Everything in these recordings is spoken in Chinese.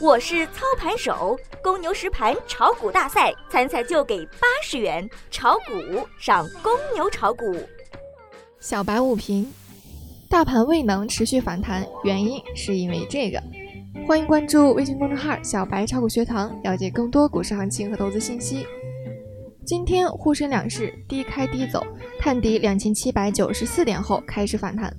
我是操盘手，公牛实盘炒股大赛参赛就给八十元，炒股上公牛炒股。小白午评：大盘未能持续反弹，原因是因为这个。欢迎关注微信公众号“小白炒股学堂”，了解更多股市行情和投资信息。今天沪深两市低开低走，探底两千七百九十四点后开始反弹。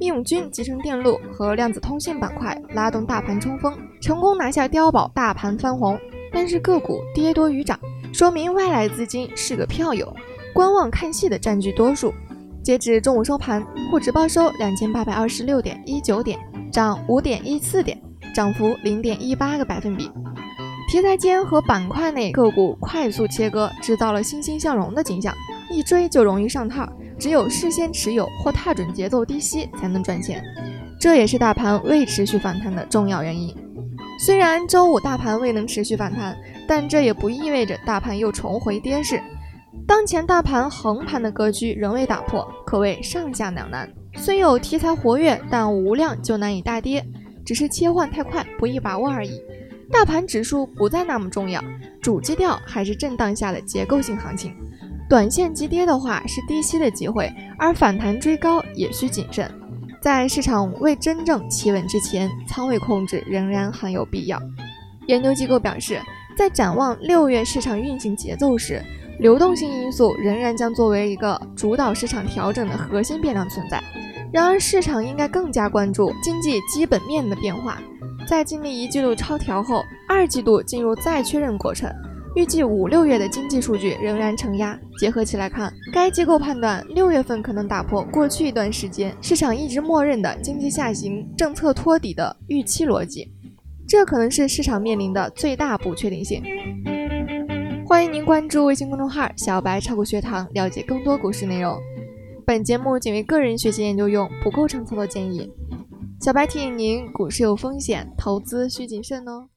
义勇军集成电路和量子通信板块拉动大盘冲锋，成功拿下碉堡，大盘翻红。但是个股跌多于涨，说明外来资金是个票友，观望看戏的占据多数。截至中午收盘，沪指报收两千八百二十六点一九点，涨五点一四点，涨幅零点一八个百分比。题材间和板块内个股快速切割，制造了欣欣向荣的景象，一追就容易上套。只有事先持有或踏准节奏低吸才能赚钱，这也是大盘未持续反弹的重要原因。虽然周五大盘未能持续反弹，但这也不意味着大盘又重回跌势。当前大盘横盘的格局仍未打破，可谓上下两难。虽有题材活跃，但无量就难以大跌，只是切换太快，不易把握而已。大盘指数不再那么重要，主基调还是震荡下的结构性行情。短线急跌的话是低吸的机会，而反弹追高也需谨慎。在市场未真正企稳之前，仓位控制仍然很有必要。研究机构表示，在展望六月市场运行节奏时，流动性因素仍然将作为一个主导市场调整的核心变量存在。然而，市场应该更加关注经济基本面的变化。在经历一季度超调后，二季度进入再确认过程。预计五六月的经济数据仍然承压，结合起来看，该机构判断六月份可能打破过去一段时间市场一直默认的经济下行、政策托底的预期逻辑，这可能是市场面临的最大不确定性。欢迎您关注微信公众号“小白炒股学堂”，了解更多股市内容。本节目仅为个人学习研究用，不构成操作建议。小白提醒您，股市有风险，投资需谨慎哦。